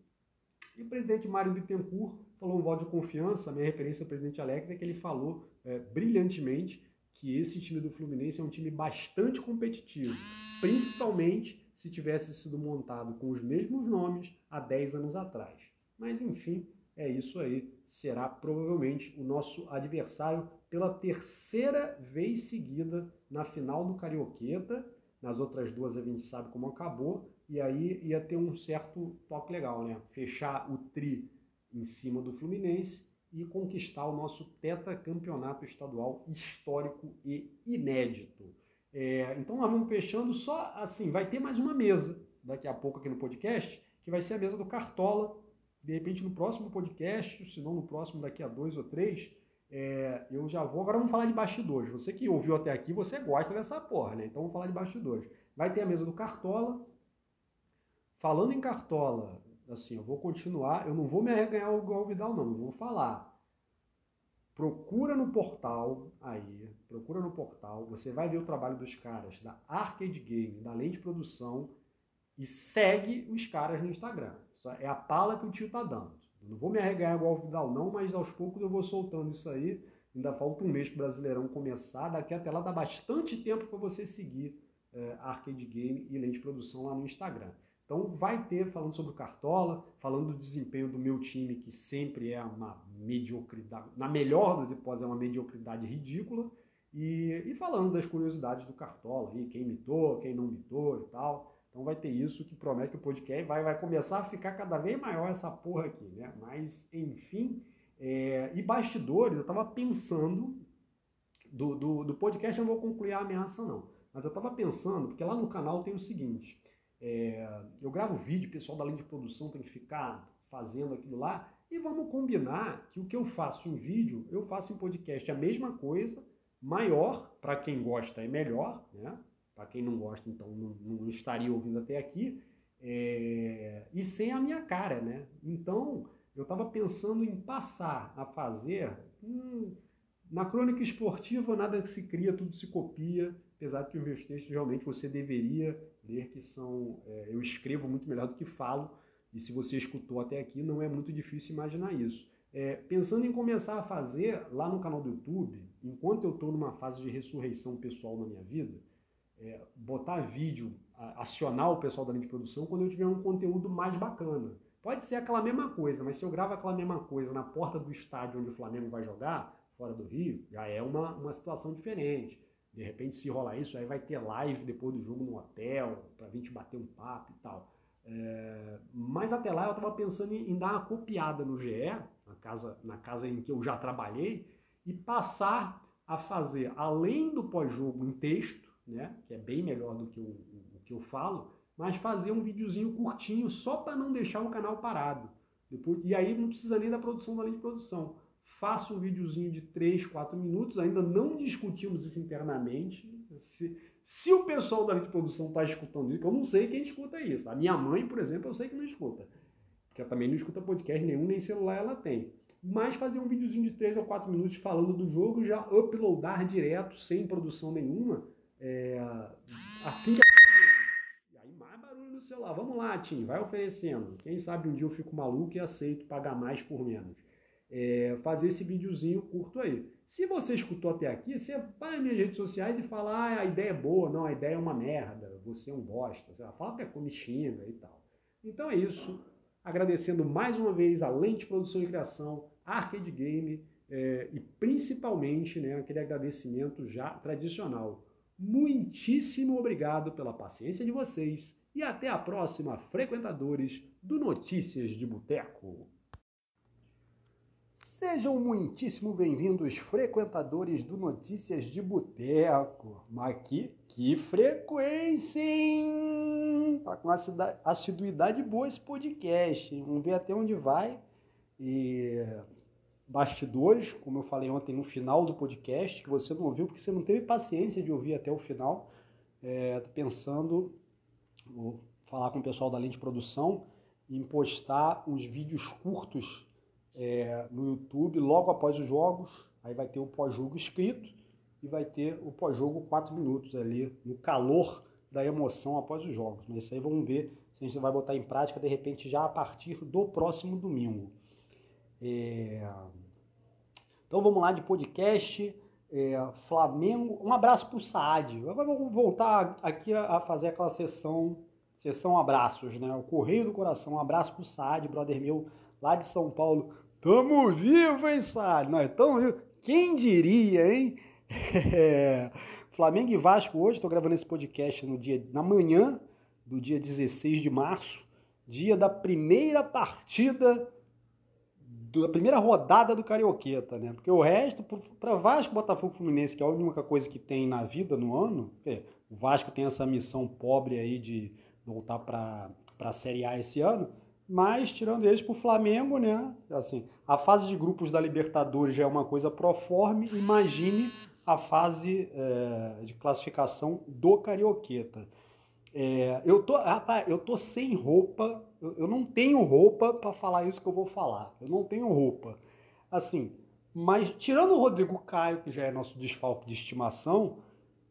E o presidente Mário Bittencourt falou um voto de confiança, a minha referência ao presidente Alex é que ele falou é, brilhantemente que esse time do Fluminense é um time bastante competitivo, principalmente se tivesse sido montado com os mesmos nomes há 10 anos atrás. Mas enfim, é isso aí. Será provavelmente o nosso adversário pela terceira vez seguida na final do Carioqueta. Nas outras duas a gente sabe como acabou. E aí ia ter um certo toque legal, né? Fechar o tri em cima do Fluminense e conquistar o nosso tetracampeonato estadual histórico e inédito. É, então nós vamos fechando só assim, vai ter mais uma mesa daqui a pouco aqui no podcast, que vai ser a mesa do Cartola. De repente no próximo podcast, se não no próximo daqui a dois ou três, é, eu já vou. Agora vamos falar de bastidores. Você que ouviu até aqui, você gosta dessa porra, né? Então vamos falar de bastidores. Vai ter a mesa do Cartola. Falando em Cartola, assim, eu vou continuar, eu não vou me arreganhar o Vidal, não, eu vou falar. Procura no portal aí, procura no portal, você vai ver o trabalho dos caras da Arcade Game, da Lente Produção, e segue os caras no Instagram. Isso é a pala que o tio tá dando. Eu não vou me arreganhar igual o Vidal, não, mas aos poucos eu vou soltando isso aí. Ainda falta um mês para o Brasileirão começar. Daqui até lá dá bastante tempo para você seguir é, Arcade Game e Lente Produção lá no Instagram. Então vai ter falando sobre o Cartola, falando do desempenho do meu time, que sempre é uma mediocridade, na melhor das hipóteses é uma mediocridade ridícula, e, e falando das curiosidades do Cartola, aí, quem mitou, quem não mitou e tal. Então vai ter isso que promete que o podcast vai, vai começar a ficar cada vez maior essa porra aqui, né? Mas, enfim, é, e bastidores, eu estava pensando, do, do, do podcast eu não vou concluir a ameaça não, mas eu estava pensando, porque lá no canal tem o seguinte, é, eu gravo vídeo, o pessoal da linha de produção tem que ficar fazendo aquilo lá. E vamos combinar que o que eu faço em vídeo, eu faço em podcast a mesma coisa, maior, para quem gosta é melhor, né? Para quem não gosta, então não, não estaria ouvindo até aqui, é, e sem a minha cara, né? Então, eu estava pensando em passar a fazer. Hum, na crônica esportiva, nada se cria, tudo se copia apesar de que os meus textos realmente você deveria ler, que são. É, eu escrevo muito melhor do que falo, e se você escutou até aqui, não é muito difícil imaginar isso. É, pensando em começar a fazer lá no canal do YouTube, enquanto eu estou numa fase de ressurreição pessoal na minha vida, é, botar vídeo, acionar o pessoal da linha de produção quando eu tiver um conteúdo mais bacana. Pode ser aquela mesma coisa, mas se eu gravo aquela mesma coisa na porta do estádio onde o Flamengo vai jogar, fora do Rio, já é uma, uma situação diferente. De repente, se rolar isso, aí vai ter live depois do jogo no hotel, para vir te bater um papo e tal. É, mas até lá eu estava pensando em, em, dar uma copiada no GE, na casa, na casa em que eu já trabalhei, e passar a fazer, além do pós-jogo em texto, né, que é bem melhor do que o, o que eu falo, mas fazer um videozinho curtinho só para não deixar o canal parado. Depois, e aí não precisa nem da produção da linha de produção faça um videozinho de 3, 4 minutos, ainda não discutimos isso internamente. Se, se o pessoal da de produção está escutando isso, eu não sei quem escuta isso. A minha mãe, por exemplo, eu sei que não escuta. Porque ela também não escuta podcast nenhum, nem celular ela tem. Mas fazer um videozinho de 3 ou 4 minutos falando do jogo, já uploadar direto, sem produção nenhuma, é, assim que no celular. Vamos lá, Tim, vai oferecendo. Quem sabe um dia eu fico maluco e aceito pagar mais por menos é, fazer esse videozinho curto aí. Se você escutou até aqui, você vai nas minhas redes sociais e fala, ah, a ideia é boa, não, a ideia é uma merda, você é um bosta, você fala até como xinga e tal. Então é isso, agradecendo mais uma vez a Lente Produção e Criação, Arcade Game é, e principalmente né, aquele agradecimento já tradicional. muitíssimo obrigado pela paciência de vocês e até a próxima, frequentadores do Notícias de Boteco. Sejam muitíssimo bem-vindos, frequentadores do Notícias de Boteco. Mas que, que frequência, hein? Tá com assiduidade boa esse podcast, hein? Vamos ver até onde vai. E bastidores, como eu falei ontem no final do podcast, que você não ouviu porque você não teve paciência de ouvir até o final. É, pensando, vou falar com o pessoal da linha de produção, em postar uns vídeos curtos é, no YouTube logo após os jogos. Aí vai ter o pós-jogo escrito e vai ter o pós-jogo 4 minutos ali, no calor da emoção após os jogos. Mas isso aí vamos ver se a gente vai botar em prática de repente já a partir do próximo domingo. É... Então vamos lá de podcast. É, Flamengo. Um abraço para o Saad. Agora vamos voltar aqui a, fazer aquela sessão, sessão abraços, né? O Correio do Coração. Um abraço para o Saad, brother meu, lá de São Paulo. Tamo vivo, hein, Saad? Nós estamos vivos. Quem diria, hein? É... Flamengo e Vasco hoje, estou gravando esse podcast no dia, na manhã do dia 16 de março, dia da primeira partida da primeira rodada do Carioqueta, né? Porque o resto, para Vasco, Botafogo Fluminense, que é a única coisa que tem na vida no ano, é, o Vasco tem essa missão pobre aí de voltar para a Série A esse ano, mas tirando eles para o Flamengo, né? Assim, a fase de grupos da Libertadores já é uma coisa proforme, imagine a fase é, de classificação do Carioqueta. É, eu tô, rapaz, eu tô sem roupa, eu, eu não tenho roupa para falar isso que eu vou falar. Eu não tenho roupa. Assim, mas tirando o Rodrigo Caio, que já é nosso desfalque de estimação,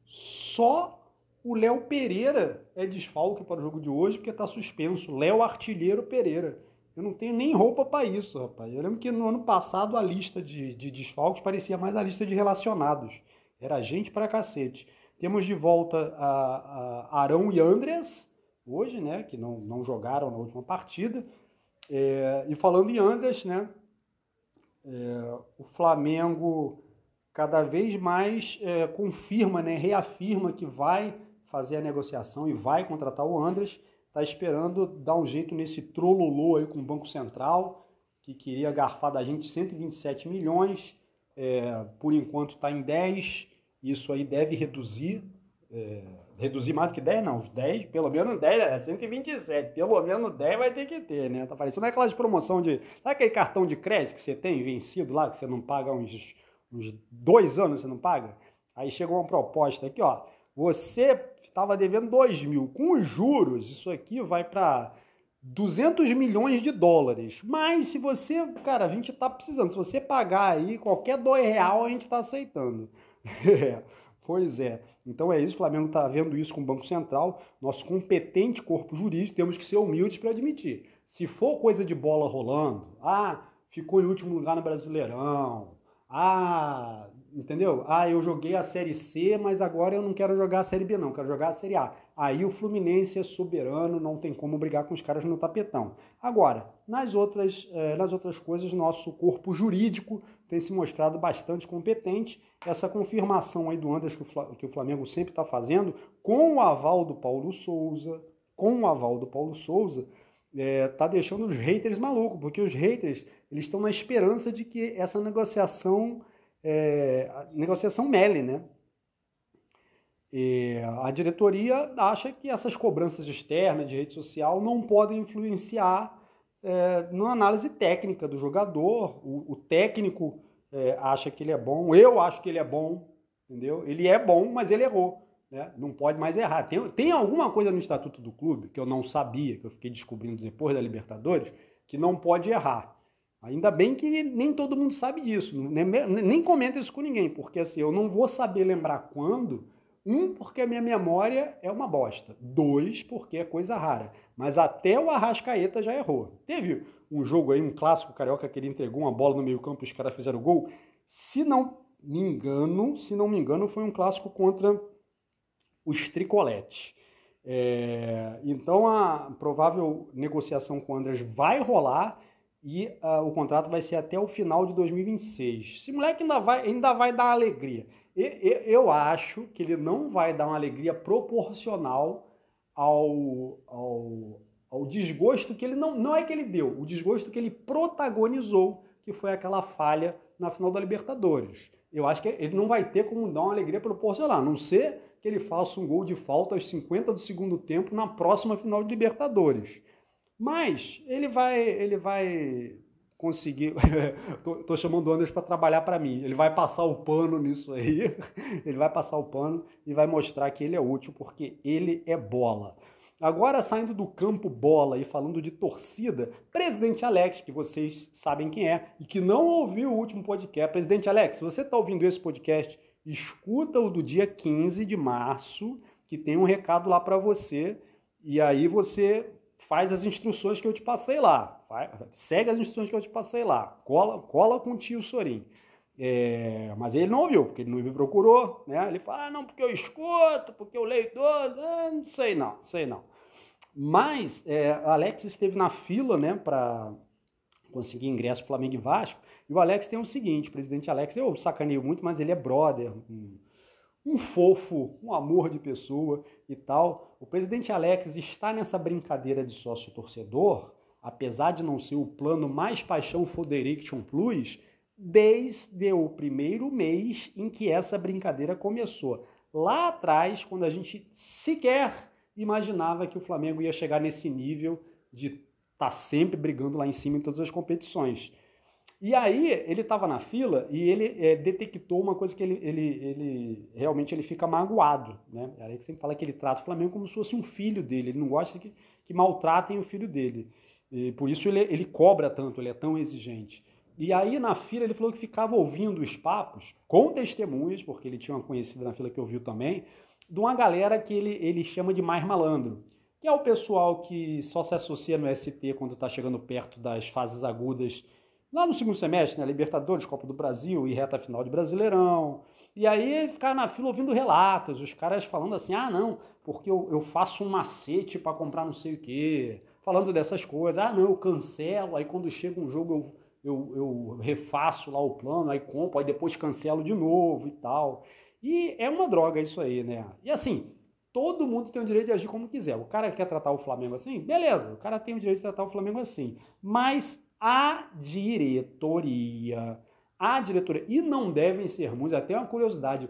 só o Léo Pereira é desfalque para o jogo de hoje porque está suspenso. Léo Artilheiro Pereira. Eu não tenho nem roupa para isso, rapaz. Eu lembro que no ano passado a lista de, de desfalques parecia mais a lista de relacionados. Era gente para cacete. Temos de volta a, a Arão e Andreas, hoje, né, que não, não jogaram na última partida. É, e falando em Andreas, né, é, o Flamengo cada vez mais é, confirma, né, reafirma que vai fazer a negociação e vai contratar o Andreas. Está esperando dar um jeito nesse trololô aí com o Banco Central, que queria garfar da gente 127 milhões. É, por enquanto está em 10 isso aí deve reduzir, é, reduzir mais do que 10, não, os 10, pelo menos 10, é 127, pelo menos 10 vai ter que ter, né? Tá parecendo aquela de promoção de, sabe aquele cartão de crédito que você tem vencido lá, que você não paga uns, uns dois anos, você não paga? Aí chegou uma proposta aqui, ó, você estava devendo 2 mil, com os juros, isso aqui vai para 200 milhões de dólares. Mas se você, cara, a gente está precisando, se você pagar aí qualquer dois real, a gente está aceitando. É, pois é. Então é isso, o Flamengo está vendo isso com o Banco Central, nosso competente corpo jurídico, temos que ser humildes para admitir. Se for coisa de bola rolando, ah, ficou em último lugar no Brasileirão, ah, entendeu? Ah, eu joguei a Série C, mas agora eu não quero jogar a Série B não, quero jogar a Série A. Aí o Fluminense é soberano, não tem como brigar com os caras no tapetão. Agora, nas outras, eh, nas outras coisas, nosso corpo jurídico tem se mostrado bastante competente. Essa confirmação aí do Andras que o Flamengo sempre está fazendo, com o aval do Paulo Souza, com o aval do Paulo Souza, é, tá deixando os haters malucos, porque os haters eles estão na esperança de que essa negociação é, negociação mele, né? E a diretoria acha que essas cobranças externas de rede social não podem influenciar é, na análise técnica do jogador. O, o técnico é, acha que ele é bom, eu acho que ele é bom, entendeu? Ele é bom, mas ele errou. Né? Não pode mais errar. Tem, tem alguma coisa no estatuto do clube que eu não sabia, que eu fiquei descobrindo depois da Libertadores, que não pode errar. Ainda bem que nem todo mundo sabe disso, nem, nem comenta isso com ninguém, porque assim, eu não vou saber lembrar quando, um, porque a minha memória é uma bosta, dois, porque é coisa rara. Mas até o Arrascaeta já errou. Teve um jogo aí, um clássico carioca, que ele entregou uma bola no meio campo e os caras fizeram gol. Se não me engano, se não me engano, foi um clássico contra os Tricoletes. É, então a provável negociação com o Andrés vai rolar e uh, o contrato vai ser até o final de 2026. Esse moleque ainda vai, ainda vai dar alegria. Eu acho que ele não vai dar uma alegria proporcional ao, ao, ao desgosto que ele não. Não é que ele deu, o desgosto que ele protagonizou, que foi aquela falha na final da Libertadores. Eu acho que ele não vai ter como dar uma alegria proporcional, a não ser que ele faça um gol de falta aos 50 do segundo tempo na próxima final de Libertadores. Mas ele vai, ele vai conseguir. tô, chamando o Anderson para trabalhar para mim. Ele vai passar o pano nisso aí. ele vai passar o pano e vai mostrar que ele é útil porque ele é bola. Agora, saindo do campo bola e falando de torcida, presidente Alex, que vocês sabem quem é e que não ouviu o último podcast. Presidente Alex, se você está ouvindo esse podcast escuta o do dia 15 de março, que tem um recado lá para você, e aí você faz as instruções que eu te passei lá. segue as instruções que eu te passei lá. Cola, cola com o tio Sorim. É, mas ele não ouviu, porque ele não me procurou, né? Ele fala, ah, não, porque eu escuto, porque eu leio todo, ah, não sei não, sei não. Mas é, Alex esteve na fila, né, para conseguir ingresso Flamengo e Vasco, e o Alex tem o seguinte, o presidente Alex, eu sacaneio muito, mas ele é brother, um, um fofo, um amor de pessoa e tal. O presidente Alex está nessa brincadeira de sócio-torcedor, apesar de não ser o plano mais paixão Foderiction Plus, desde o primeiro mês em que essa brincadeira começou. Lá atrás, quando a gente sequer imaginava que o Flamengo ia chegar nesse nível de estar tá sempre brigando lá em cima em todas as competições. E aí ele estava na fila e ele é, detectou uma coisa que ele, ele, ele realmente ele fica magoado, né? Aí sempre fala que ele trata o Flamengo como se fosse um filho dele. Ele não gosta que, que maltratem o filho dele. E por isso ele, ele cobra tanto, ele é tão exigente. E aí na fila ele falou que ficava ouvindo os papos com testemunhas, porque ele tinha uma conhecida na fila que ouviu também, de uma galera que ele, ele chama de mais malandro, que é o pessoal que só se associa no ST quando está chegando perto das fases agudas lá no segundo semestre, né, Libertadores, Copa do Brasil e reta final de Brasileirão. E aí ficava na fila ouvindo relatos, os caras falando assim: ah, não, porque eu, eu faço um macete para comprar não sei o quê, falando dessas coisas. Ah, não, eu cancelo, aí quando chega um jogo eu, eu, eu refaço lá o plano, aí compro, aí depois cancelo de novo e tal. E é uma droga isso aí, né? E assim, todo mundo tem o direito de agir como quiser. O cara quer tratar o Flamengo assim, beleza, o cara tem o direito de tratar o Flamengo assim. Mas a diretoria. A diretoria. E não devem ser muitos, até uma curiosidade.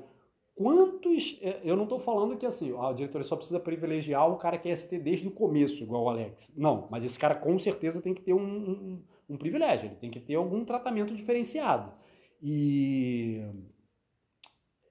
Quantos. É, eu não estou falando que assim, a diretoria só precisa privilegiar o cara que é ST desde o começo, igual o Alex. Não, mas esse cara com certeza tem que ter um, um, um privilégio, ele tem que ter algum tratamento diferenciado. E.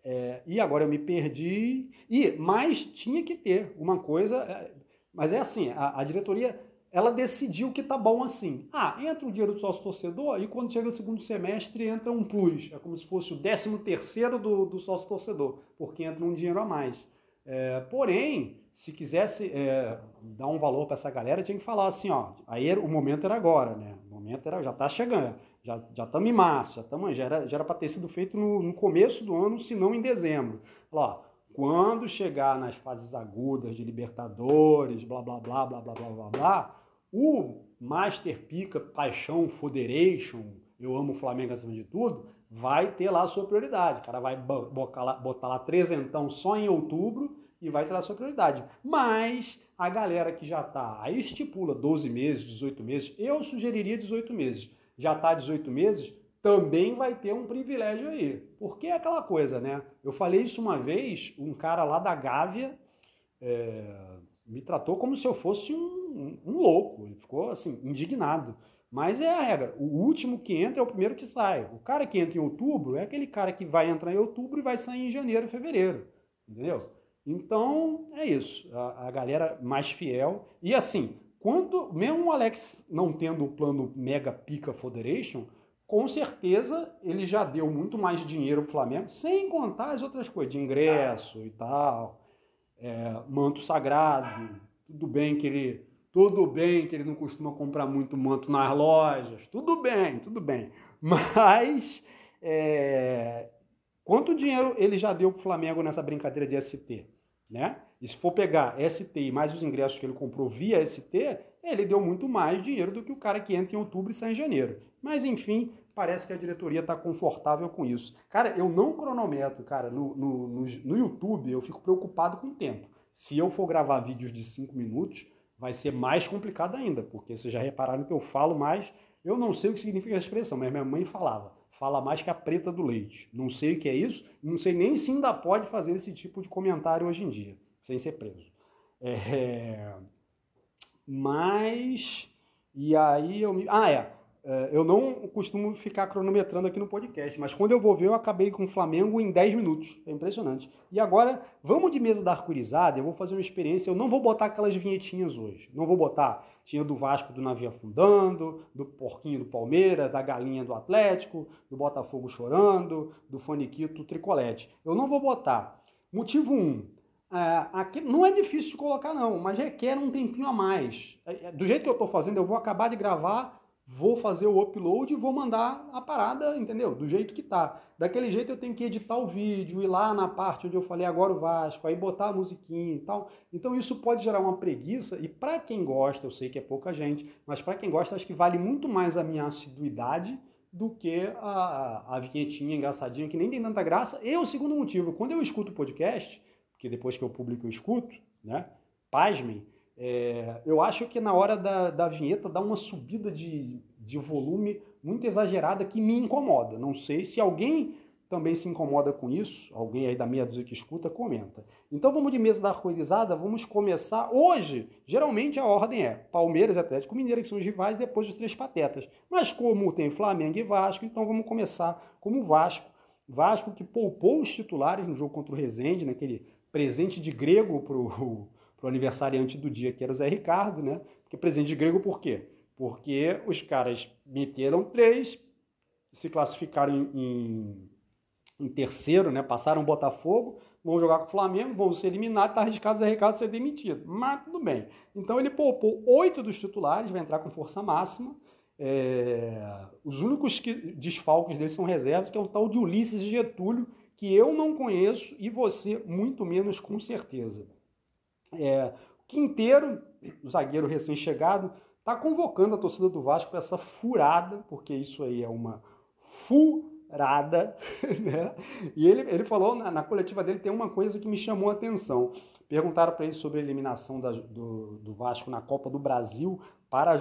É, e agora eu me perdi. E, mas tinha que ter uma coisa. É, mas é assim, a, a diretoria ela decidiu que tá bom assim. Ah, entra o dinheiro do sócio torcedor e quando chega o segundo semestre entra um plus. É como se fosse o décimo terceiro do, do sócio torcedor, porque entra um dinheiro a mais. É, porém, se quisesse é, dar um valor para essa galera, tinha que falar assim, ó, aí o momento era agora, né? O momento era, já está chegando, já estamos em março, já estamos, já era para ter sido feito no, no, começo do ano, se não em dezembro. Lá, quando chegar nas fases agudas de Libertadores, blá blá blá blá blá blá blá blá, o Master Pica Paixão Federation, eu amo o Flamengo acima de tudo, vai ter lá a sua prioridade. O cara vai botar lá trezentão só em outubro e vai ter lá a sua prioridade. Mas a galera que já está, aí estipula 12 meses, 18 meses, eu sugeriria 18 meses. Já está 18 meses, também vai ter um privilégio aí. Porque é aquela coisa, né? Eu falei isso uma vez, um cara lá da Gávea é, me tratou como se eu fosse um um, louco, ele ficou assim, indignado. Mas é a regra. O último que entra é o primeiro que sai. O cara que entra em outubro é aquele cara que vai entrar em outubro e vai sair em janeiro, fevereiro. Entendeu? Então, é isso. A, a galera mais fiel. E assim, quando, mesmo o Alex não tendo o plano Mega Pica Federation, com certeza ele já deu muito mais dinheiro ao Flamengo, sem contar as outras coisas, de ingresso e tal, é, manto sagrado. Tudo bem que ele tudo bem que ele não costuma comprar muito manto nas lojas, tudo bem, tudo bem. Mas é, quanto dinheiro ele já deu para o Flamengo nessa brincadeira de ST? Né? E se for pegar ST e mais os ingressos que ele comprou via ST, ele deu muito mais dinheiro do que o cara que entra em outubro e sai em janeiro. Mas enfim, parece que a diretoria está confortável com isso. Cara, eu não cronometro, cara, no, no, no, no YouTube eu fico preocupado com o tempo. Se eu for gravar vídeos de 5 minutos, vai ser mais complicado ainda, porque vocês já repararam que eu falo mais. Eu não sei o que significa essa expressão, mas minha mãe falava. Fala mais que a preta do leite. Não sei o que é isso, não sei nem se ainda pode fazer esse tipo de comentário hoje em dia, sem ser preso. É... Mas. E aí eu me. Ah, é. É, eu não costumo ficar cronometrando aqui no podcast, mas quando eu vou ver, eu acabei com o Flamengo em 10 minutos. É impressionante. E agora, vamos de mesa da arcurizada, eu vou fazer uma experiência. Eu não vou botar aquelas vinhetinhas hoje. Não vou botar. Tinha do Vasco do navio afundando, do porquinho do Palmeiras, da galinha do Atlético, do Botafogo chorando, do Faniquito Tricolete. Eu não vou botar. Motivo 1. Um, é, aqui, não é difícil de colocar, não, mas requer um tempinho a mais. É, do jeito que eu estou fazendo, eu vou acabar de gravar vou fazer o upload e vou mandar a parada, entendeu? Do jeito que tá. Daquele jeito eu tenho que editar o vídeo, ir lá na parte onde eu falei agora o Vasco, aí botar a musiquinha e tal. Então isso pode gerar uma preguiça e para quem gosta, eu sei que é pouca gente, mas para quem gosta acho que vale muito mais a minha assiduidade do que a, a vinhetinha engraçadinha que nem tem tanta graça. E o segundo motivo, quando eu escuto o podcast, porque depois que eu publico eu escuto, né? Pasmem, é, eu acho que na hora da, da vinheta dá uma subida de, de volume muito exagerada que me incomoda. Não sei se alguém também se incomoda com isso, alguém aí da meia dúzia que escuta, comenta. Então vamos de mesa da arco-irizada, vamos começar. Hoje, geralmente a ordem é Palmeiras Atlético Mineiro, que são os rivais, depois os três patetas. Mas como tem Flamengo e Vasco, então vamos começar como Vasco. Vasco que poupou os titulares no jogo contra o Rezende, naquele presente de grego para o para o aniversariante do dia, que era o Zé Ricardo, né? Porque presente de grego por quê? Porque os caras meteram três, se classificaram em, em, terceiro, né? Passaram o Botafogo, vão jogar com o Flamengo, vão ser eliminados, está arriscado o Zé Ricardo ser demitido. Mas tudo bem. Então ele poupou oito dos titulares, vai entrar com força máxima. É... Os únicos que, desfalques dele são reservas, que é o tal de Ulisses Getúlio, que eu não conheço e você muito menos com certeza. É, Quinteiro, o zagueiro recém-chegado, está convocando a torcida do Vasco para essa furada, porque isso aí é uma furada, né? E ele, ele falou, na, na, coletiva dele, tem uma coisa que me chamou a atenção. Perguntaram para ele sobre a eliminação da, do, do, Vasco na Copa do Brasil para a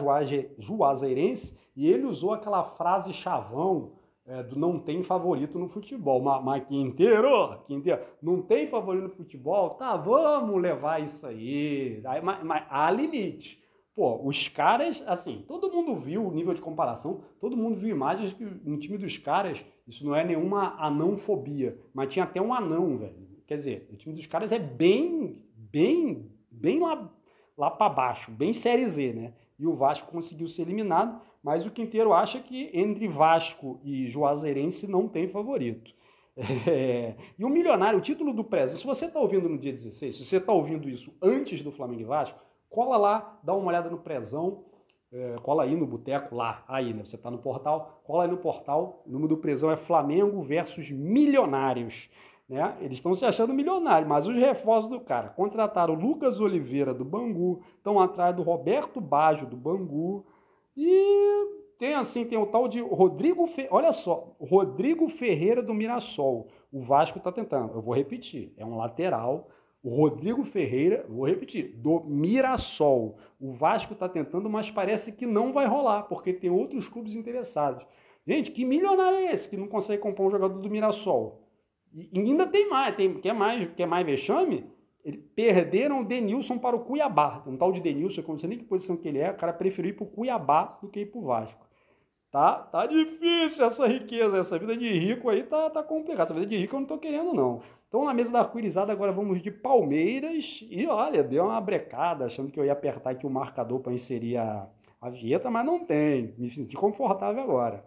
Juazeirense, e ele usou aquela frase chavão, é, do não tem favorito no futebol. Mas, mas Quinteiro, Quinteiro, não tem favorito no futebol? Tá, vamos levar isso aí. Mas, mas há limite. Pô, os caras, assim, todo mundo viu o nível de comparação, todo mundo viu imagens que no time dos caras, isso não é nenhuma anãofobia, mas tinha até um anão, velho. Quer dizer, o time dos caras é bem, bem, bem lá, lá para baixo, bem Série Z, né? E o Vasco conseguiu ser eliminado, mas o Quinteiro acha que entre Vasco e Juazeirense não tem favorito. É... E o Milionário, o título do Preza, se você está ouvindo no dia 16, se você está ouvindo isso antes do Flamengo e Vasco, cola lá, dá uma olhada no Prezão, é, cola aí no boteco lá, aí, né? Você está no portal, cola aí no portal, o número do Prezão é Flamengo versus Milionários. Né? Eles estão se achando milionários, mas os reforços do cara contrataram o Lucas Oliveira do Bangu, estão atrás do Roberto Baggio do Bangu, e tem assim, tem o tal de Rodrigo, Fe... olha só, Rodrigo Ferreira do Mirassol. O Vasco está tentando. Eu vou repetir, é um lateral. O Rodrigo Ferreira, vou repetir, do Mirassol. O Vasco está tentando, mas parece que não vai rolar, porque tem outros clubes interessados. Gente, que milionário é esse que não consegue comprar um jogador do Mirassol? E ainda tem mais, tem, quer mais, quer mais vexame? Perderam o Denilson para o Cuiabá. Um tal de Denilson, eu não sei nem que posição que ele é, o cara preferiu ir para o Cuiabá do que ir para o Vasco. Tá, tá difícil essa riqueza, essa vida de rico aí tá, tá complicada. Essa vida de rico eu não tô querendo, não. Então, na mesa da arco-irizada, agora vamos de Palmeiras. E olha, deu uma brecada, achando que eu ia apertar aqui o marcador para inserir a, a vinheta, mas não tem. Me senti confortável agora.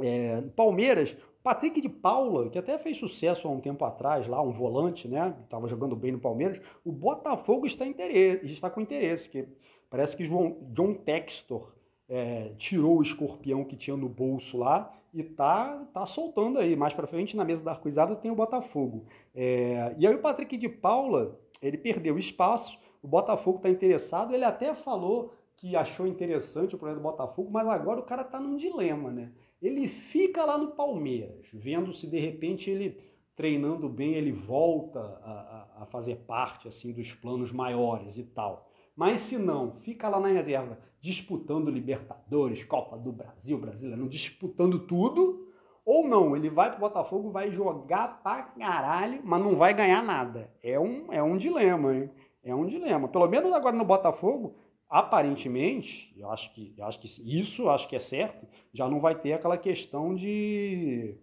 É, Palmeiras, Patrick de Paula, que até fez sucesso há um tempo atrás, lá, um volante, né? Estava jogando bem no Palmeiras. O Botafogo está, interesse, está com interesse, que parece que João, John Textor é, tirou o escorpião que tinha no bolso lá e tá, tá soltando aí. Mais para frente, na mesa da arcoizada, tem o Botafogo. É, e aí o Patrick de Paula, ele perdeu espaço, o Botafogo está interessado, ele até falou que achou interessante o projeto do Botafogo, mas agora o cara está num dilema, né? Ele fica lá no Palmeiras, vendo se de repente ele treinando bem ele volta a, a, fazer parte assim dos planos maiores e tal. Mas se não, fica lá na reserva, disputando Libertadores, Copa do Brasil, Brasileiro, disputando tudo, ou não, ele vai pro Botafogo, vai jogar pra caralho, mas não vai ganhar nada. É um, é um dilema, hein? É um dilema. Pelo menos agora no Botafogo, aparentemente, eu acho que, eu acho que isso acho que é certo, já não vai ter aquela questão de,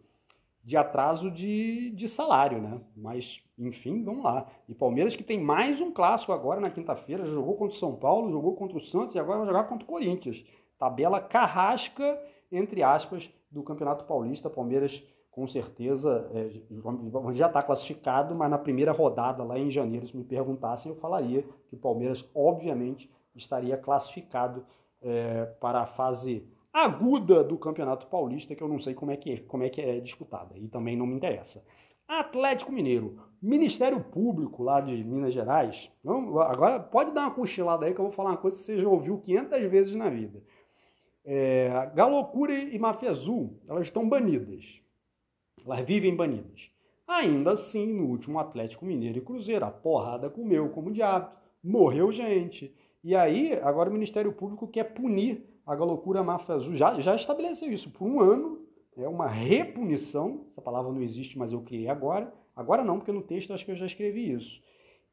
de atraso de, de salário, né? Mas, enfim, vamos lá. E Palmeiras que tem mais um clássico agora na quinta-feira, jogou contra o São Paulo, jogou contra o Santos e agora vai jogar contra o Corinthians. Tabela carrasca, entre aspas, do Campeonato Paulista. Palmeiras, com certeza, é, já está classificado, mas na primeira rodada, lá em janeiro, se me perguntassem, eu falaria que o Palmeiras, obviamente, estaria classificado é, para a fase aguda do Campeonato Paulista, que eu não sei como é que é, como é, que é disputada, e também não me interessa. Atlético Mineiro, Ministério Público lá de Minas Gerais. agora pode dar uma cochilada aí que eu vou falar uma coisa que você já ouviu 500 vezes na vida. É, Galocura e Máfia Azul, elas estão banidas. Elas vivem banidas. Ainda assim, no último Atlético Mineiro e Cruzeiro, a porrada comeu como hábito, morreu gente. E aí, agora o Ministério Público quer punir a Galocura Máfia Azul. Já, já estabeleceu isso por um ano, é uma repunição. Essa palavra não existe, mas eu criei agora. Agora não, porque no texto acho que eu já escrevi isso.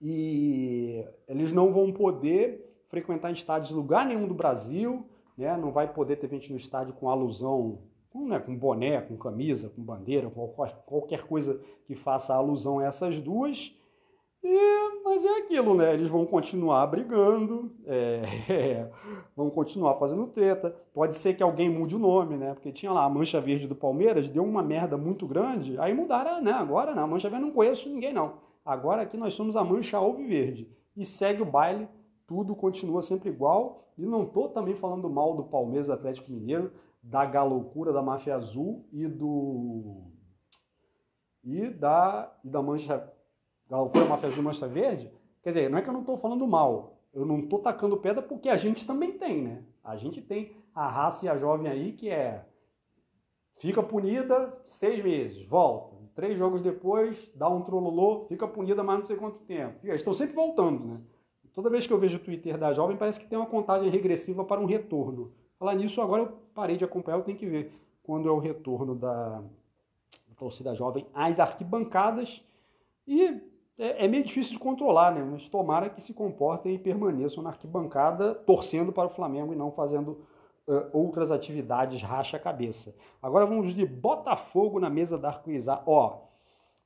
E eles não vão poder frequentar estádios em lugar nenhum do Brasil, né? não vai poder ter gente no estádio com alusão, com, né, com boné, com camisa, com bandeira, com qualquer coisa que faça alusão a essas duas. E, mas é aquilo, né? Eles vão continuar brigando, é, é, vão continuar fazendo treta. Pode ser que alguém mude o nome, né? Porque tinha lá a Mancha Verde do Palmeiras, deu uma merda muito grande, aí mudaram, né? Agora não, a Mancha Verde não conheço ninguém, não. Agora aqui nós somos a Mancha Alviverde. E segue o baile, tudo continua sempre igual. E não tô também falando mal do Palmeiras do Atlético Mineiro, da galoucura da Máfia Azul e do. E da, e da Mancha Galocura, Máfia Azul, Mancha Verde, quer dizer, não é que eu não estou falando mal, eu não estou tacando pedra porque a gente também tem, né? A gente tem a raça e a jovem aí que é fica punida seis meses, volta. Três jogos depois, dá um trololô, fica punida mais não sei quanto tempo. Eles estão sempre voltando, né? Toda vez que eu vejo o Twitter da jovem, parece que tem uma contagem regressiva para um retorno. Falar nisso, agora eu parei de acompanhar, eu tenho que ver quando é o retorno da torcida jovem às arquibancadas. E é, é, meio difícil de controlar, né? Mas tomara que se comportem e permaneçam na arquibancada torcendo para o Flamengo e não fazendo uh, outras atividades racha-cabeça. Agora vamos de Botafogo na mesa da Arco-Izar. Ó,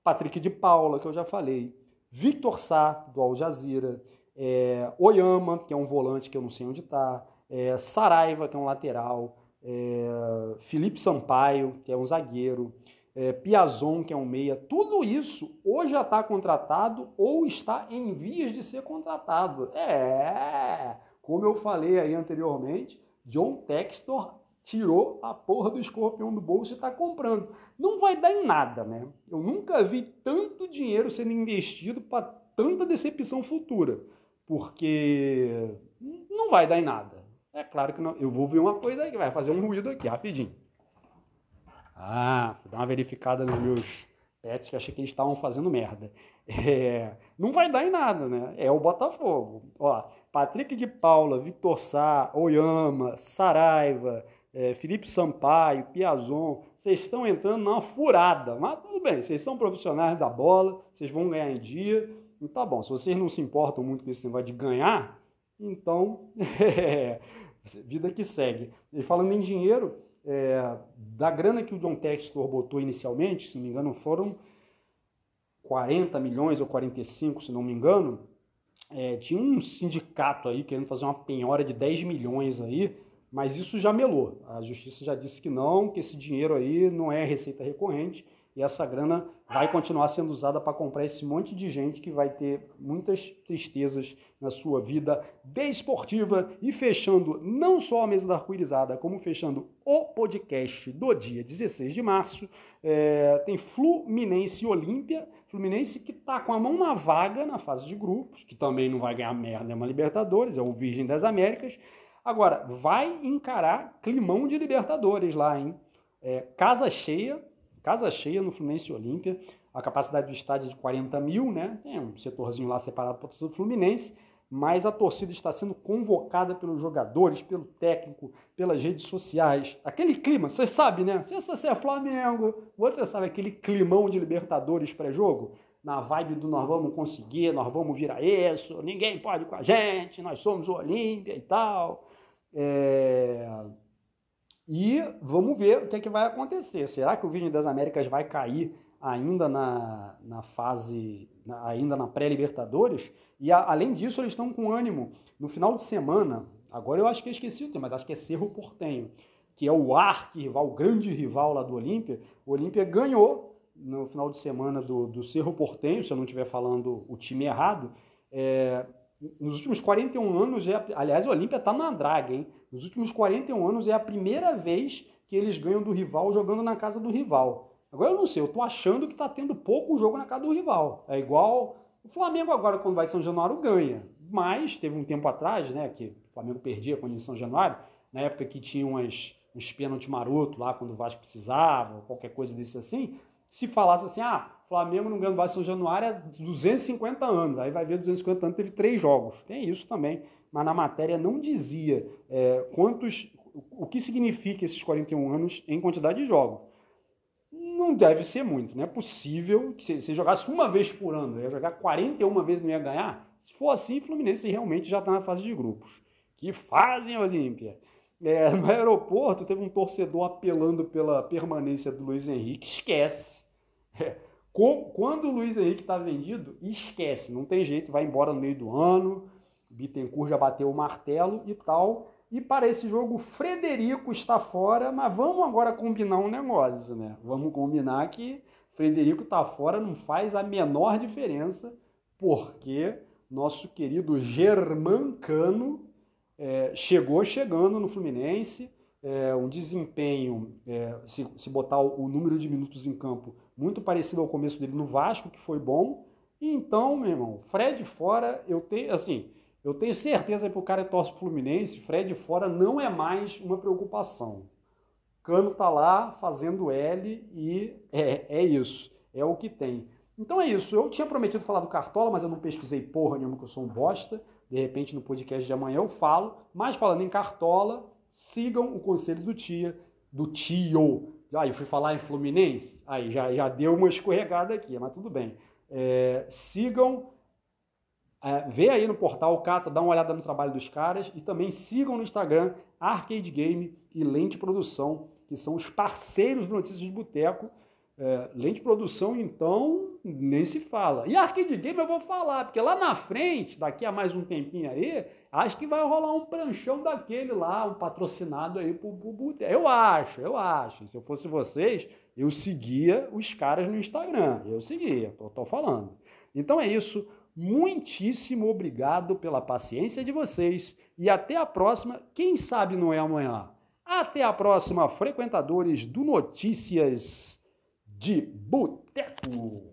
Patrick de Paula, que eu já falei. Victor Sá, do Al Jazeera. É, Oyama, que é um volante que eu não sei onde está. É, Saraiva, que é um lateral. É, Felipe Sampaio, que é um zagueiro é, Piazon, que é um meia, tudo isso ou já está contratado ou está em vias de ser contratado. É, como eu falei aí anteriormente, John Textor tirou a porra do escorpião do bolso e está comprando. Não vai dar em nada, né? Eu nunca vi tanto dinheiro sendo investido para tanta decepção futura, porque não vai dar em nada. É claro que não. Eu vou ver uma coisa aí que vai fazer um ruído aqui, rapidinho. Ah, vou dar uma verificada nos meus pets que achei que eles estavam fazendo merda. É, não vai dar em nada, né? É o Botafogo. Ó, Patrick de Paula, Victor Sá, Oyama, Saraiva, é, Felipe Sampaio, Piazon, vocês estão entrando numa furada. Mas tudo bem, vocês são profissionais da bola, vocês vão ganhar em dia. Então tá bom, se vocês não se importam muito com esse negócio de ganhar, então é, vida que segue. E falando em dinheiro, é, da grana que o John Textor botou inicialmente, se não me engano, foram 40 milhões ou 45, se não me engano, é, tinha um sindicato aí querendo fazer uma penhora de 10 milhões aí, mas isso já melou. A justiça já disse que não, que esse dinheiro aí não é receita recorrente e essa grana vai continuar sendo usada para comprar esse monte de gente que vai ter muitas tristezas na sua vida desportiva. E fechando não só a mesa da arco-irizada, como fechando o podcast do dia 16 de março, é, tem Fluminense e Olímpia, Fluminense que está com a mão na vaga na fase de grupos, que também não vai ganhar merda, é uma Libertadores, é o Virgem das Américas, agora vai encarar climão de Libertadores lá, hein? É, casa cheia, casa cheia no Fluminense Olímpia. A capacidade do estádio é de 40 mil, né? Tem um setorzinho lá separado para o Fluminense, mas a torcida está sendo convocada pelos jogadores, pelo técnico, pelas redes sociais. Aquele clima, você sabe, né? Se você é Flamengo, você sabe aquele climão de Libertadores pré-jogo? Na vibe do nós vamos conseguir, nós vamos virar isso, ninguém pode com a gente, nós somos o Olímpia e tal. É... E vamos ver o que, é que vai acontecer. Será que o Virgem das Américas vai cair ainda na, na fase, na, ainda na pré-Libertadores? E a, além disso, eles estão com ânimo. No final de semana, agora eu acho que eu esqueci o tema, mas acho que é Cerro Portenho, que é o arqui-rival, o grande rival lá do Olímpia. O Olímpia ganhou no final de semana do, do Cerro Portenho, se eu não estiver falando o time errado. É, nos últimos 41 anos, é, aliás, o Olímpia está na draga, hein? Nos últimos 41 anos é a primeira vez que eles ganham do rival jogando na casa do rival. Agora eu não sei, eu tô achando que tá tendo pouco jogo na casa do rival. É igual o Flamengo agora quando vai São Januário ganha. Mas teve um tempo atrás, né, que o Flamengo perdia quando em São Januário, na época que tinha umas, uns pênalti maroto lá quando o Vasco precisava, qualquer coisa desse assim, se falasse assim, ah, Flamengo não ganha do Vasco São Januário há 250 anos, aí vai ver 250 anos, teve três jogos. Tem isso também mas na matéria não dizia é, quantos, o que significa esses 41 anos em quantidade de jogos. Não deve ser muito, não é possível que se, jogasse uma vez por ano, ia jogar 41 vezes não ia ganhar. Se for assim, Fluminense realmente já está na fase de grupos. Que fazem, Olímpia! É, no aeroporto teve um torcedor apelando pela permanência do Luiz Henrique. Esquece. É, quando o Luiz Henrique está vendido, esquece. Não tem jeito, vai embora no meio do ano. Bittencourt já bateu o martelo e tal. E para esse jogo, Frederico está fora, mas vamos agora combinar um negócio, né? Vamos combinar que Frederico está fora não faz a menor diferença, porque nosso querido Germancano é, chegou chegando no Fluminense, é, um desempenho, é, se, se botar o, o, número de minutos em campo, muito parecido ao começo dele no Vasco, que foi bom. E então, meu irmão, Fred fora, eu tenho, assim, eu tenho certeza que o cara torce Fluminense, Fred fora não é mais uma preocupação. Cano tá lá fazendo L e é, é isso. É o que tem. Então é isso. Eu tinha prometido falar do Cartola, mas eu não pesquisei porra nenhuma que eu sou um bosta. De repente no podcast de amanhã eu falo. Mas falando em Cartola, sigam o conselho do tia, do tio. Aí eu fui falar em Fluminense, aí já, já deu uma escorregada aqui, mas tudo bem. É, sigam é, vê aí no portal Cata, dá uma olhada no trabalho dos caras e também sigam no Instagram Arcade Game e Lente Produção, que são os parceiros do Notícias de Boteco. É, lente Produção, então, nem se fala. E Arcade Game eu vou falar, porque lá na frente, daqui a mais um tempinho aí, acho que vai rolar um pranchão daquele lá, um patrocinado aí pro, pro Boteco. Eu acho, eu acho. Se eu fosse vocês, eu seguia os caras no Instagram. Eu seguia, tô, tô falando. Então é isso. Muitíssimo obrigado pela paciência de vocês e até a próxima. Quem sabe não é amanhã. Até a próxima, frequentadores do Notícias de Boteco.